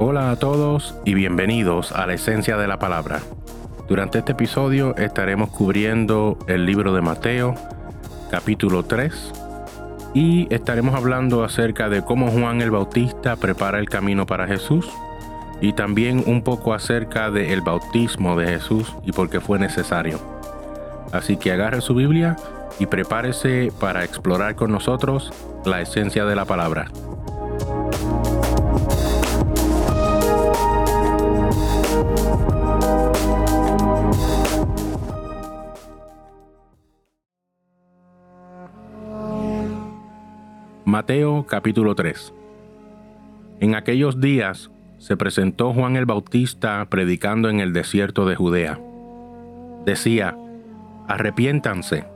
Hola a todos y bienvenidos a la esencia de la palabra. Durante este episodio estaremos cubriendo el libro de Mateo, capítulo 3, y estaremos hablando acerca de cómo Juan el Bautista prepara el camino para Jesús y también un poco acerca del bautismo de Jesús y por qué fue necesario. Así que agarre su Biblia y prepárese para explorar con nosotros la esencia de la palabra. Mateo capítulo 3 En aquellos días se presentó Juan el Bautista predicando en el desierto de Judea. Decía, arrepiéntanse,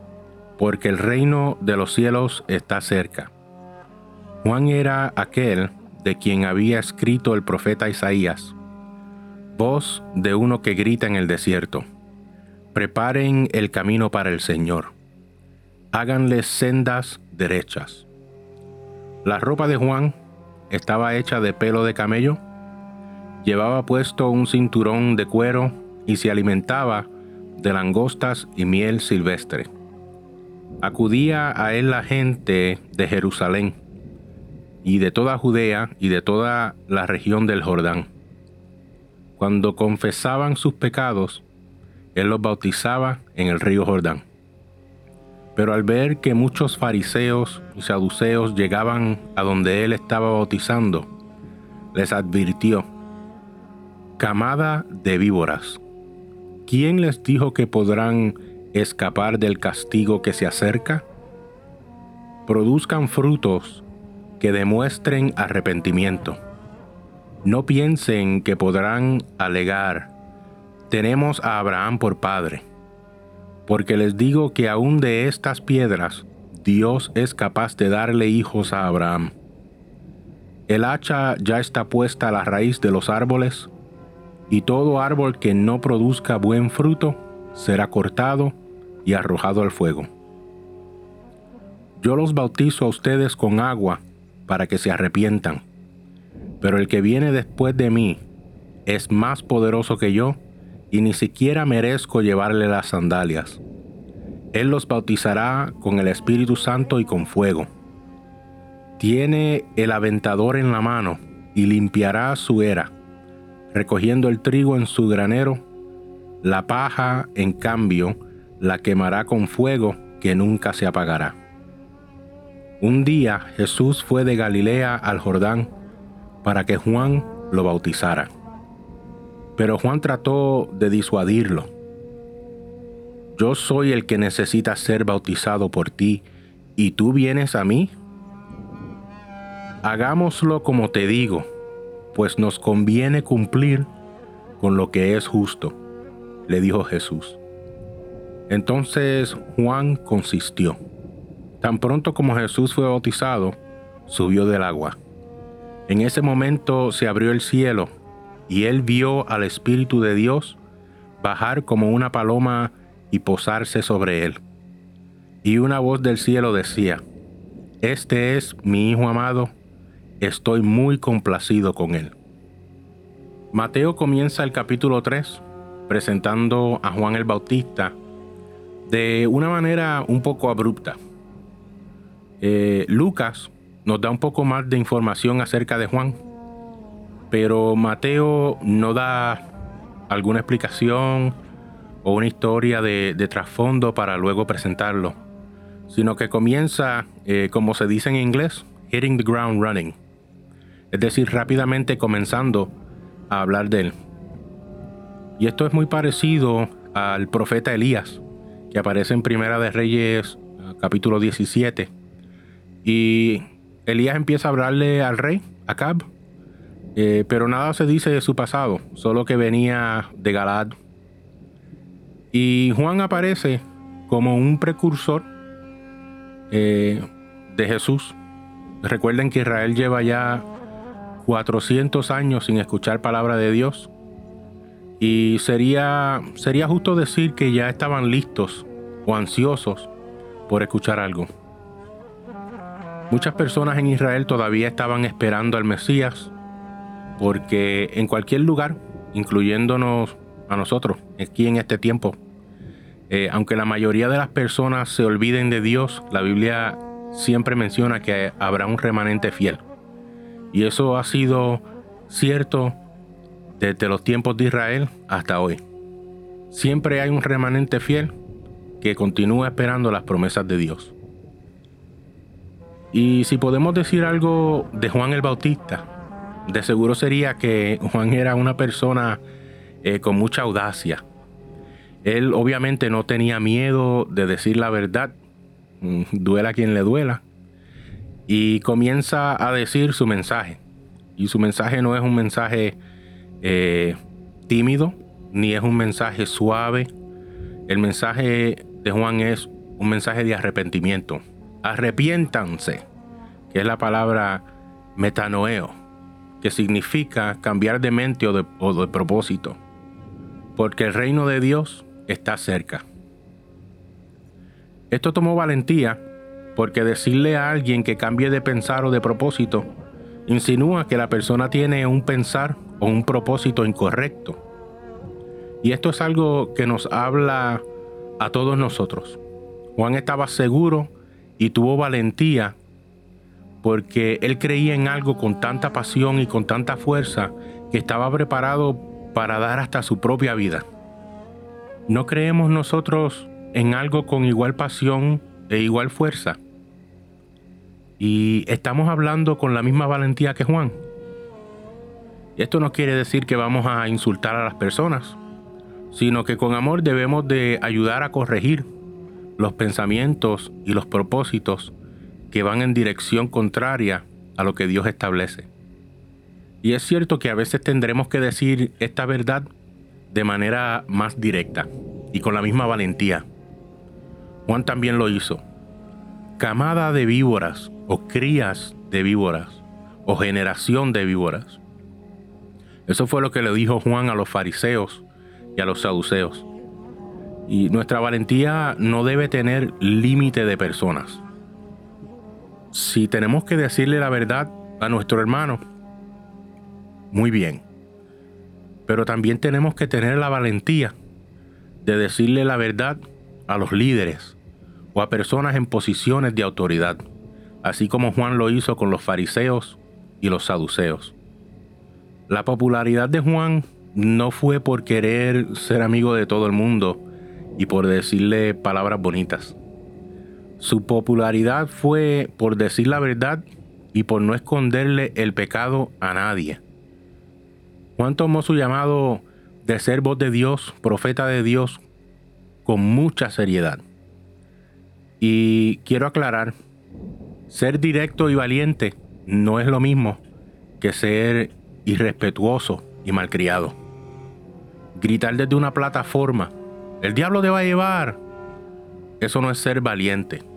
porque el reino de los cielos está cerca. Juan era aquel de quien había escrito el profeta Isaías, voz de uno que grita en el desierto, preparen el camino para el Señor, háganle sendas derechas. La ropa de Juan estaba hecha de pelo de camello, llevaba puesto un cinturón de cuero y se alimentaba de langostas y miel silvestre. Acudía a él la gente de Jerusalén y de toda Judea y de toda la región del Jordán. Cuando confesaban sus pecados, él los bautizaba en el río Jordán. Pero al ver que muchos fariseos y saduceos llegaban a donde él estaba bautizando, les advirtió, Camada de víboras, ¿quién les dijo que podrán escapar del castigo que se acerca? Produzcan frutos que demuestren arrepentimiento. No piensen que podrán alegar, tenemos a Abraham por padre porque les digo que aún de estas piedras Dios es capaz de darle hijos a Abraham. El hacha ya está puesta a la raíz de los árboles, y todo árbol que no produzca buen fruto será cortado y arrojado al fuego. Yo los bautizo a ustedes con agua para que se arrepientan, pero el que viene después de mí es más poderoso que yo, y ni siquiera merezco llevarle las sandalias. Él los bautizará con el Espíritu Santo y con fuego. Tiene el aventador en la mano y limpiará su era, recogiendo el trigo en su granero, la paja, en cambio, la quemará con fuego que nunca se apagará. Un día Jesús fue de Galilea al Jordán para que Juan lo bautizara. Pero Juan trató de disuadirlo. Yo soy el que necesita ser bautizado por ti, ¿y tú vienes a mí? Hagámoslo como te digo, pues nos conviene cumplir con lo que es justo, le dijo Jesús. Entonces Juan consistió. Tan pronto como Jesús fue bautizado, subió del agua. En ese momento se abrió el cielo y él vio al Espíritu de Dios bajar como una paloma y posarse sobre él. Y una voz del cielo decía, Este es mi Hijo amado, estoy muy complacido con él. Mateo comienza el capítulo 3 presentando a Juan el Bautista de una manera un poco abrupta. Eh, Lucas nos da un poco más de información acerca de Juan pero Mateo no da alguna explicación o una historia de, trasfondo para luego presentarlo, sino que comienza, eh, como se dice en inglés, hitting the ground running, es decir, rápidamente comenzando a hablar de él. Y esto es muy parecido al profeta Elías, que aparece en Primera de Reyes, capítulo 17. Y Elías empieza a hablarle al rey, Acab, eh, pero nada se dice de su pasado, solo que venía de Galad. Y Juan aparece como un precursor eh, de Jesús. Recuerden que Israel lleva ya 400 años sin escuchar palabra de Dios. Y sería, sería justo decir que ya estaban listos o ansiosos por escuchar algo. Muchas personas en Israel todavía estaban esperando al Mesías, porque en cualquier lugar, incluyéndonos a nosotros, aquí en este tiempo, eh, aunque la mayoría de las personas se olviden de Dios, la Biblia siempre menciona que habrá un remanente fiel. Y eso ha sido cierto desde los tiempos de Israel hasta hoy. Siempre hay un remanente fiel que continúa esperando las promesas de Dios. Y si podemos decir algo de Juan el Bautista, de seguro sería que Juan era una persona eh, con mucha audacia. Él obviamente no tenía miedo de decir la verdad, mm, duela quien le duela, y comienza a decir su mensaje. Y su mensaje no es un mensaje eh, tímido, ni es un mensaje suave. El mensaje de Juan es un mensaje de arrepentimiento. Arrepiéntanse, que es la palabra metanoeo, que significa cambiar de mente o de, o de propósito, porque el reino de Dios está cerca. Esto tomó valentía porque decirle a alguien que cambie de pensar o de propósito insinúa que la persona tiene un pensar o un propósito incorrecto. Y esto es algo que nos habla a todos nosotros. Juan estaba seguro y tuvo valentía porque él creía en algo con tanta pasión y con tanta fuerza que estaba preparado para dar hasta su propia vida. ¿No creemos nosotros en algo con igual pasión e igual fuerza? Y estamos hablando con la misma valentía que Juan. Esto no quiere decir que vamos a insultar a las personas, sino que con amor debemos de ayudar a corregir los pensamientos y los propósitos que van en dirección contraria a lo que Dios establece. Y es cierto que a veces tendremos que decir esta verdad de manera más directa y con la misma valentía. Juan también lo hizo. Camada de víboras o crías de víboras o generación de víboras. Eso fue lo que le dijo Juan a los fariseos y a los saduceos. Y nuestra valentía no debe tener límite de personas. Si tenemos que decirle la verdad a nuestro hermano, muy bien. Pero también tenemos que tener la valentía de decirle la verdad a los líderes o a personas en posiciones de autoridad, así como Juan lo hizo con los fariseos y los saduceos. La popularidad de Juan no fue por querer ser amigo de todo el mundo y por decirle palabras bonitas. Su popularidad fue por decir la verdad y por no esconderle el pecado a nadie. Juan tomó su llamado de ser voz de Dios, profeta de Dios, con mucha seriedad. Y quiero aclarar, ser directo y valiente no es lo mismo que ser irrespetuoso y malcriado. Gritar desde una plataforma, el diablo te va a llevar. Eso no es ser valiente.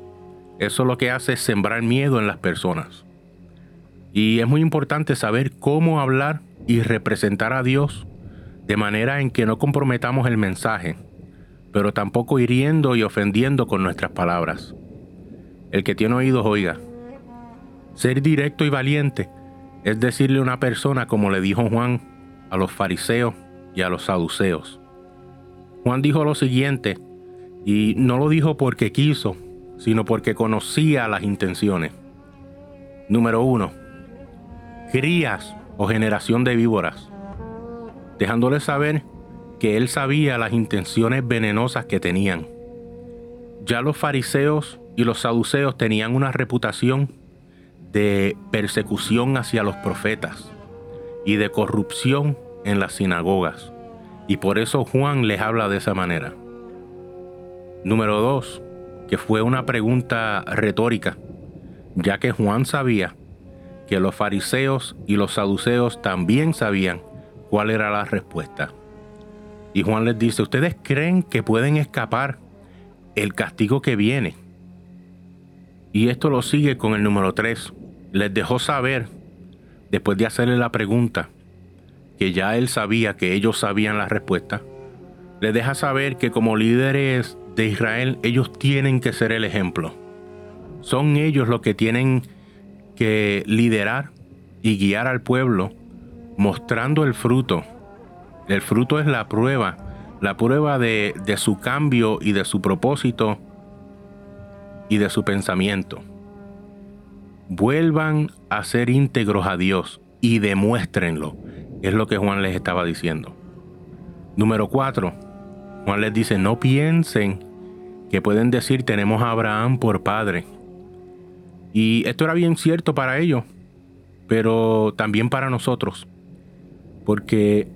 Eso lo que hace es sembrar miedo en las personas. Y es muy importante saber cómo hablar y representar a Dios de manera en que no comprometamos el mensaje, pero tampoco hiriendo y ofendiendo con nuestras palabras. El que tiene oídos oiga. Ser directo y valiente es decirle a una persona como le dijo Juan a los fariseos y a los saduceos. Juan dijo lo siguiente, y no lo dijo porque quiso, sino porque conocía las intenciones. Número uno, crías o generación de víboras, dejándole saber que él sabía las intenciones venenosas que tenían. Ya los fariseos y los saduceos tenían una reputación de persecución hacia los profetas y de corrupción en las sinagogas. Y por eso Juan les habla de esa manera. Número dos, que fue una pregunta retórica, ya que Juan sabía que los fariseos y los saduceos también sabían cuál era la respuesta. Y Juan les dice, ¿ustedes creen que pueden escapar el castigo que viene? Y esto lo sigue con el número 3 les dejó saber, después de hacerle la pregunta, que ya él sabía que ellos sabían la respuesta, les deja saber que como líderes de Israel ellos tienen que ser el ejemplo. Son ellos los que tienen que liderar y guiar al pueblo mostrando el fruto. El fruto es la prueba, la prueba de, de su cambio y de su propósito y de su pensamiento. Vuelvan a ser íntegros a Dios y demuéstrenlo. Es lo que Juan les estaba diciendo. Número 4. Juan les dice, no piensen que pueden decir tenemos a Abraham por padre. Y esto era bien cierto para ellos, pero también para nosotros. Porque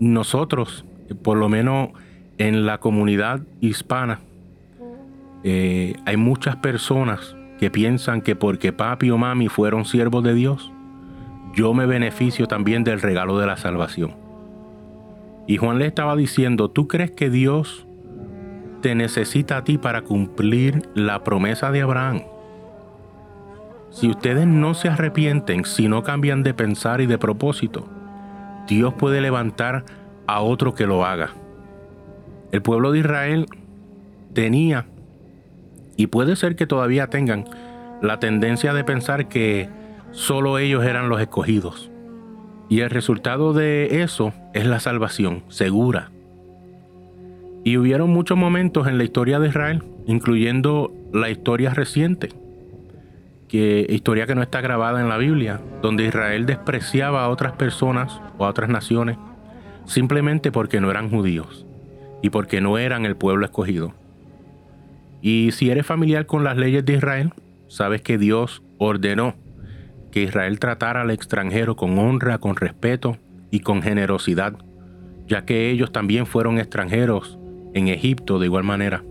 nosotros, por lo menos en la comunidad hispana, eh, hay muchas personas que piensan que porque papi o mami fueron siervos de Dios, yo me beneficio también del regalo de la salvación. Y Juan le estaba diciendo, ¿tú crees que Dios te necesita a ti para cumplir la promesa de Abraham? Si ustedes no se arrepienten, si no cambian de pensar y de propósito, Dios puede levantar a otro que lo haga. El pueblo de Israel tenía y puede ser que todavía tengan la tendencia de pensar que solo ellos eran los escogidos. Y el resultado de eso es la salvación segura. Y hubieron muchos momentos en la historia de Israel, incluyendo la historia reciente, que historia que no está grabada en la Biblia, donde Israel despreciaba a otras personas o a otras naciones simplemente porque no eran judíos y porque no eran el pueblo escogido. Y si eres familiar con las leyes de Israel, sabes que Dios ordenó que Israel tratara al extranjero con honra, con respeto y con generosidad, ya que ellos también fueron extranjeros en Egipto de igual manera.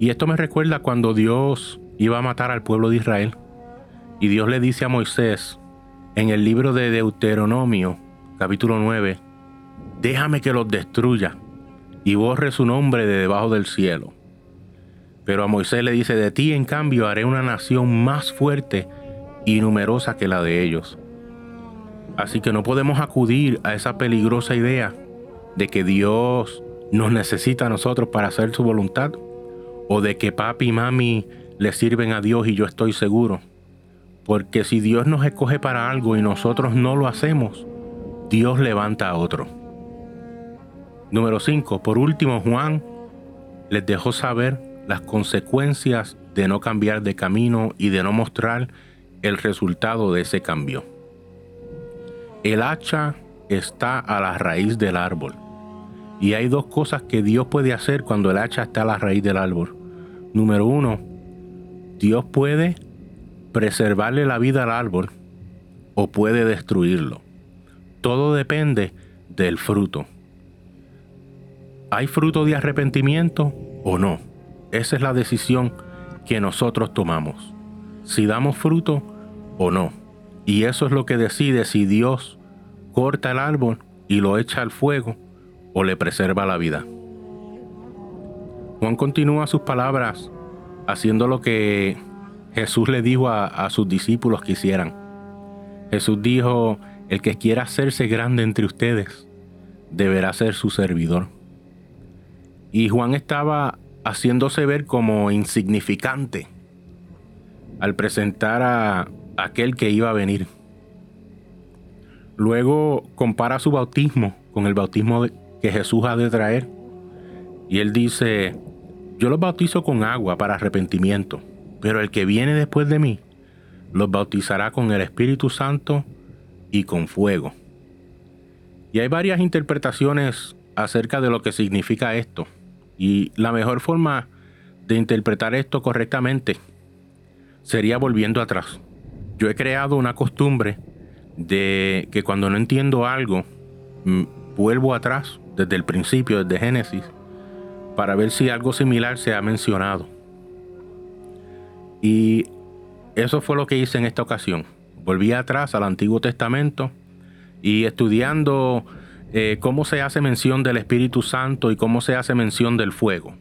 Y esto me recuerda cuando Dios iba a matar al pueblo de Israel. Y Dios le dice a Moisés en el libro de Deuteronomio, capítulo 9, déjame que los destruya y borre su nombre de debajo del cielo. Pero a Moisés le dice, de ti en cambio haré una nación más fuerte y numerosa que la de ellos. Así que no podemos acudir a esa peligrosa idea de que Dios nos necesita a nosotros para hacer su voluntad, o de que papi y mami le sirven a Dios y yo estoy seguro. Porque si Dios nos escoge para algo y nosotros no lo hacemos, Dios levanta a otro. Número 5. Por último, Juan les dejó saber las consecuencias de no cambiar de camino y de no mostrar el resultado de ese cambio. El hacha está a la raíz del árbol. Y hay dos cosas que Dios puede hacer cuando el hacha está a la raíz del árbol. Número uno, Dios puede preservarle la vida al árbol o puede destruirlo. Todo depende del fruto. ¿Hay fruto de arrepentimiento o no? Esa es la decisión que nosotros tomamos. Si damos fruto o no. Y eso es lo que decide si Dios corta el árbol y lo echa al fuego o le preserva la vida. Juan continúa sus palabras haciendo lo que Jesús le dijo a, a, sus discípulos que hicieran. Jesús dijo, el que quiera hacerse grande entre ustedes, deberá ser su servidor. Y Juan estaba haciéndose ver como insignificante al presentar a aquel que iba a venir. Luego compara su bautismo con el bautismo que Jesús ha de traer. Y él dice, yo los bautizo con agua para arrepentimiento, pero el que viene después de mí los bautizará con el Espíritu Santo y con fuego. Y hay varias interpretaciones acerca de lo que significa esto. Y la mejor forma de interpretar esto correctamente sería volviendo atrás. Yo he creado una costumbre de que cuando no entiendo algo, mm, vuelvo atrás desde el principio, desde Génesis, para ver si algo similar se ha mencionado. Y eso fue lo que hice en esta ocasión. Volví atrás al Antiguo Testamento y estudiando eh, cómo se hace mención del Espíritu Santo y cómo se hace mención del fuego.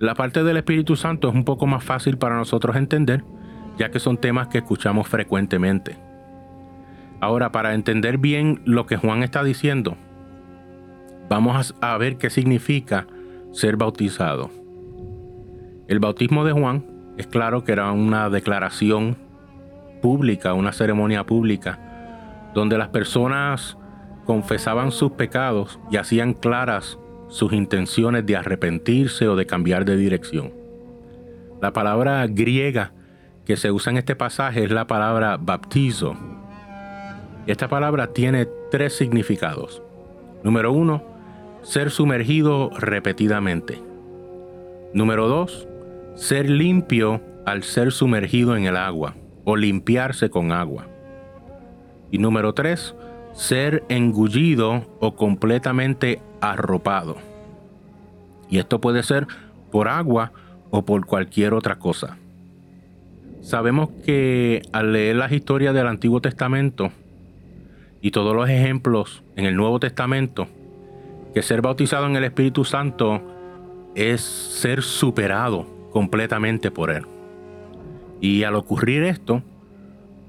La parte del Espíritu Santo es un poco más fácil para nosotros entender, ya que son temas que escuchamos frecuentemente. Ahora, para entender bien lo que Juan está diciendo, vamos a ver qué significa ser bautizado. El bautismo de Juan es claro que era una declaración pública, una ceremonia pública donde las personas confesaban sus pecados y hacían claras sus intenciones de arrepentirse o de cambiar de dirección. La palabra griega que se usa en este pasaje es la palabra baptizo. Esta palabra tiene tres significados. Número uno, ser sumergido repetidamente. Número dos, ser limpio al ser sumergido en el agua o limpiarse con agua. Y número tres, ser engullido o completamente arropado. Y esto puede ser por agua o por cualquier otra cosa. Sabemos que al leer las historias del Antiguo Testamento y todos los ejemplos en el Nuevo Testamento, que ser bautizado en el Espíritu Santo es ser superado completamente por Él. Y al ocurrir esto,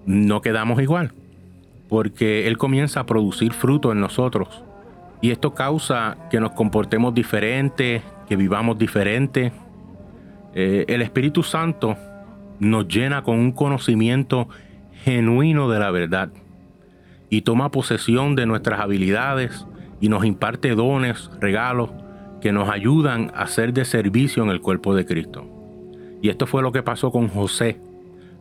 no quedamos igual, porque Él comienza a producir fruto en nosotros. Y esto causa que nos comportemos diferente, que vivamos diferente. Eh, el Espíritu Santo nos llena con un conocimiento genuino de la verdad y toma posesión de nuestras habilidades y nos imparte dones, regalos que nos ayudan a ser de servicio en el cuerpo de Cristo. Y esto fue lo que pasó con José,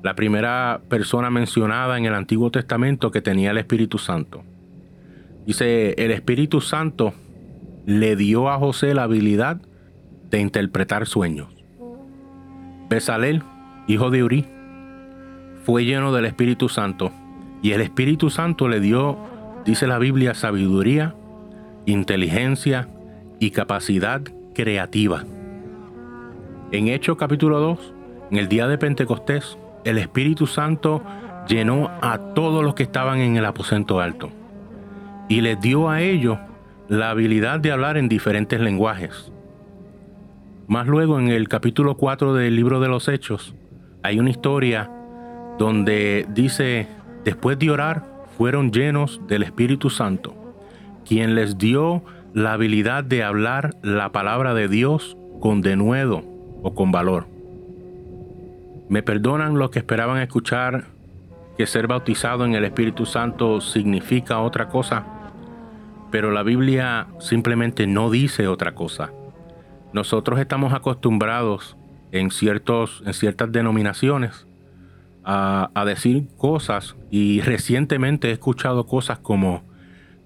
la primera persona mencionada en el Antiguo Testamento que tenía el Espíritu Santo. Dice, el Espíritu Santo le dio a José la habilidad de interpretar sueños. Besalel, hijo de Uri, fue lleno del Espíritu Santo y el Espíritu Santo le dio, dice la Biblia, sabiduría, inteligencia y capacidad creativa. En Hechos capítulo 2, en el día de Pentecostés, el Espíritu Santo llenó a todos los que estaban en el aposento alto y les dio a ellos la habilidad de hablar en diferentes lenguajes. Más luego en el capítulo 4 del libro de los Hechos hay una historia donde dice, después de orar, fueron llenos del Espíritu Santo, quien les dio la habilidad de hablar la palabra de Dios con denuedo o con valor. Me perdonan los que esperaban escuchar que ser bautizado en el Espíritu Santo significa otra cosa, pero la Biblia simplemente no dice otra cosa. Nosotros estamos acostumbrados en, ciertos, en ciertas denominaciones a, decir cosas y recientemente he escuchado cosas como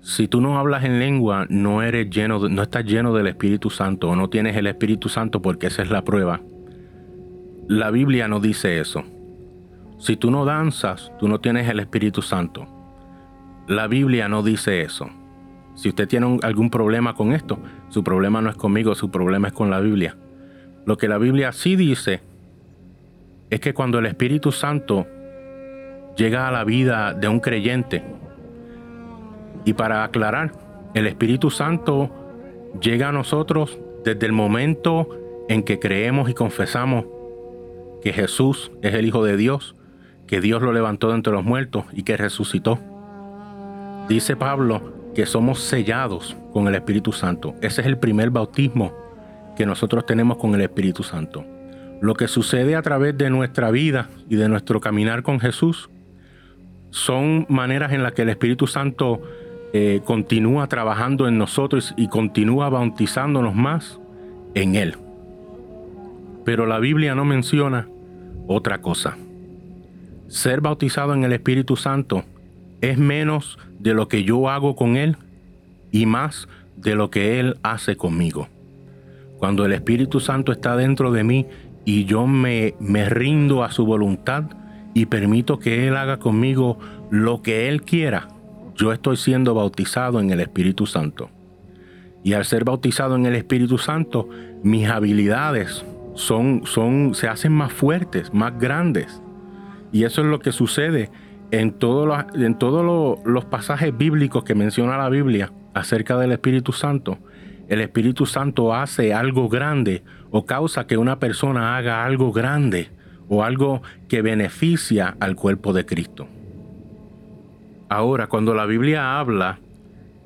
si tú no hablas en lengua, no eres lleno, no estás lleno del Espíritu Santo o no tienes el Espíritu Santo porque esa es la prueba. La Biblia no dice eso. Si tú no danzas, tú no tienes el Espíritu Santo. La Biblia no dice eso. Si usted tiene algún problema con esto, su problema no es conmigo, su problema es con la Biblia. Lo que la Biblia sí dice es que cuando el Espíritu Santo llega a la vida de un creyente, y para aclarar, el Espíritu Santo llega a nosotros desde el momento en que creemos y confesamos que Jesús es el Hijo de Dios, que Dios lo levantó de entre los muertos y que resucitó. Dice Pablo que somos sellados con el Espíritu Santo. Ese es el primer bautismo que nosotros tenemos con el Espíritu Santo. Lo que sucede a través de nuestra vida y de nuestro caminar con Jesús son maneras en las que el Espíritu Santo eh, continúa trabajando en nosotros y continúa bautizándonos más en Él. Pero la Biblia no menciona otra cosa. Ser bautizado en el Espíritu Santo es menos de lo que yo hago con Él y más de lo que Él hace conmigo. Cuando el Espíritu Santo está dentro de mí y yo me, me rindo a su voluntad y permito que Él haga conmigo lo que Él quiera, yo estoy siendo bautizado en el Espíritu Santo. Y al ser bautizado en el Espíritu Santo, mis habilidades son, son, se hacen más fuertes, más grandes. Y eso es lo que sucede en, en todos los pasajes bíblicos que menciona la Biblia acerca del Espíritu Santo. El Espíritu Santo hace algo grande o causa que una persona haga algo grande o algo que beneficia al cuerpo de Cristo. Ahora, cuando la Biblia habla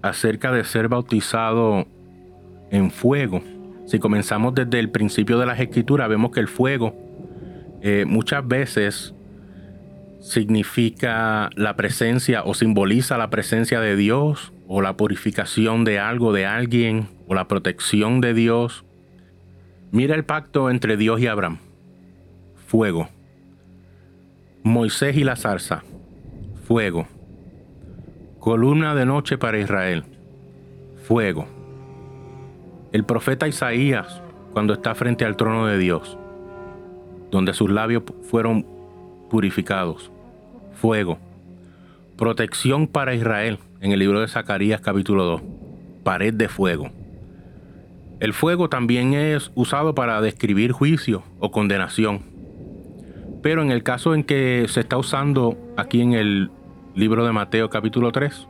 acerca de ser bautizado en fuego, si comenzamos desde el principio de las escrituras, vemos que el fuego eh, muchas veces significa la presencia o simboliza la presencia de Dios o la purificación de algo, de alguien o la protección de Dios. Mira el pacto entre Dios y Abraham. Fuego. Moisés y la zarza. Fuego. Columna de noche para Israel. Fuego. El profeta Isaías cuando está frente al trono de Dios, donde sus labios fueron purificados. Fuego. Protección para Israel en el libro de Zacarías capítulo 2. Pared de fuego. El fuego también es usado para describir juicio o condenación. Pero en el caso en que se está usando aquí en el libro de Mateo capítulo 3,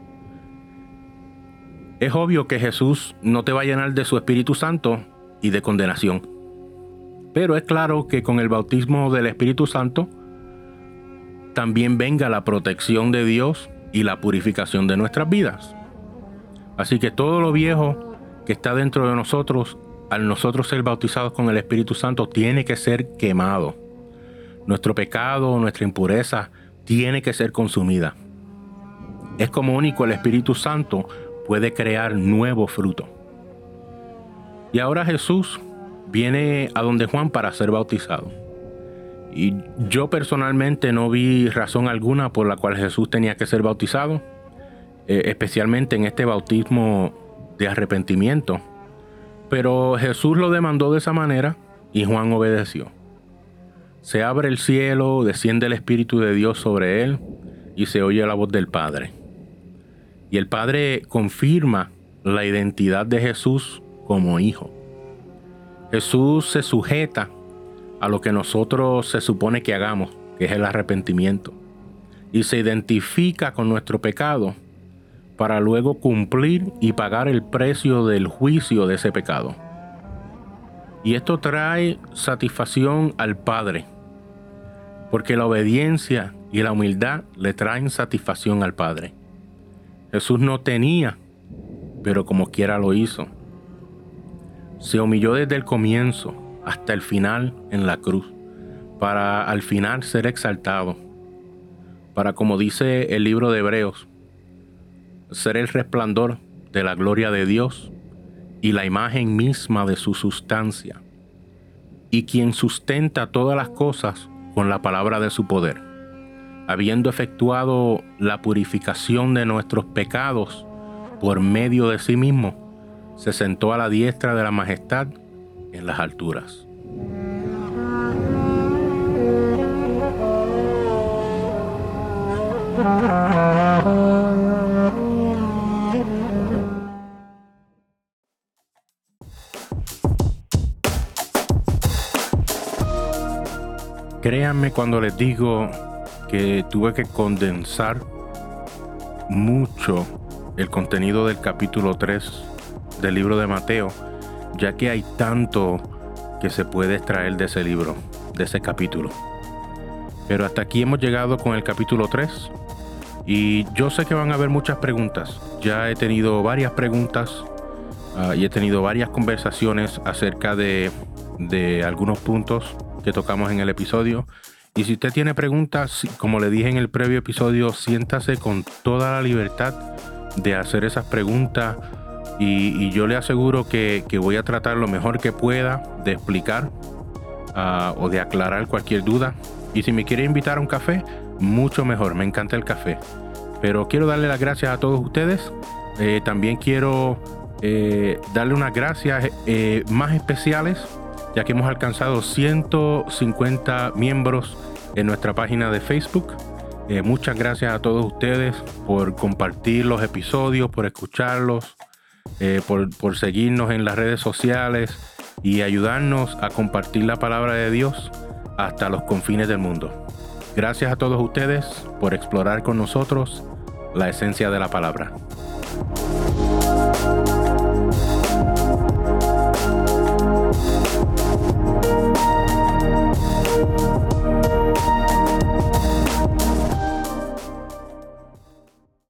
es obvio que Jesús no te va a llenar de su Espíritu Santo y de condenación. Pero es claro que con el bautismo del Espíritu Santo también venga la protección de Dios y la purificación de nuestras vidas. Así que todo lo viejo que está dentro de nosotros, al nosotros ser bautizados con el Espíritu Santo, tiene que ser quemado. Nuestro pecado, nuestra impureza, tiene que ser consumida. Es como único el Espíritu Santo puede crear nuevo fruto. Y ahora Jesús viene a donde Juan para ser bautizado. Y yo personalmente no vi razón alguna por la cual Jesús tenía que ser bautizado, eh, especialmente en este bautismo de arrepentimiento. Pero Jesús lo demandó de esa manera y Juan obedeció. Se abre el cielo, desciende el Espíritu de Dios sobre él y se oye la voz del Padre. Y el Padre confirma la identidad de Jesús como hijo. Jesús se sujeta a lo que nosotros se supone que hagamos, que es el arrepentimiento, y se identifica con nuestro pecado para luego cumplir y pagar el precio del juicio de ese pecado. Y esto trae satisfacción al Padre, porque la obediencia y la humildad le traen satisfacción al Padre. Jesús no tenía, pero como quiera lo hizo. Se humilló desde el comienzo hasta el final en la cruz, para al final ser exaltado, para como dice el libro de Hebreos, ser el resplandor de la gloria de Dios y la imagen misma de su sustancia, y quien sustenta todas las cosas con la palabra de su poder, habiendo efectuado la purificación de nuestros pecados por medio de sí mismo, se sentó a la diestra de la majestad en las alturas. Créanme cuando les digo que tuve que condensar mucho el contenido del capítulo 3 del libro de Mateo, ya que hay tanto que se puede extraer de ese libro, de ese capítulo. Pero hasta aquí hemos llegado con el capítulo 3 y yo sé que van a haber muchas preguntas. Ya he tenido varias preguntas ah, y he tenido varias conversaciones acerca de, de algunos puntos que tocamos en el episodio. Y si usted tiene preguntas, como le dije en el previo episodio, siéntase con toda la libertad de hacer esas preguntas. Y, yo le aseguro que, voy a tratar lo mejor que pueda de explicar ah, o de aclarar cualquier duda. Y si me quiere invitar a un café, mucho mejor. Me encanta el café. Pero quiero darle las gracias a todos ustedes. Eh, también quiero eh, darle unas gracias eh, más especiales ya que hemos alcanzado 150 miembros en nuestra página de Facebook. Eh, muchas gracias a todos ustedes por compartir los episodios, por escucharlos, eh, por, por seguirnos en las redes sociales y ayudarnos a compartir la palabra de Dios hasta los confines del mundo. Gracias a todos ustedes por explorar con nosotros la esencia de la palabra.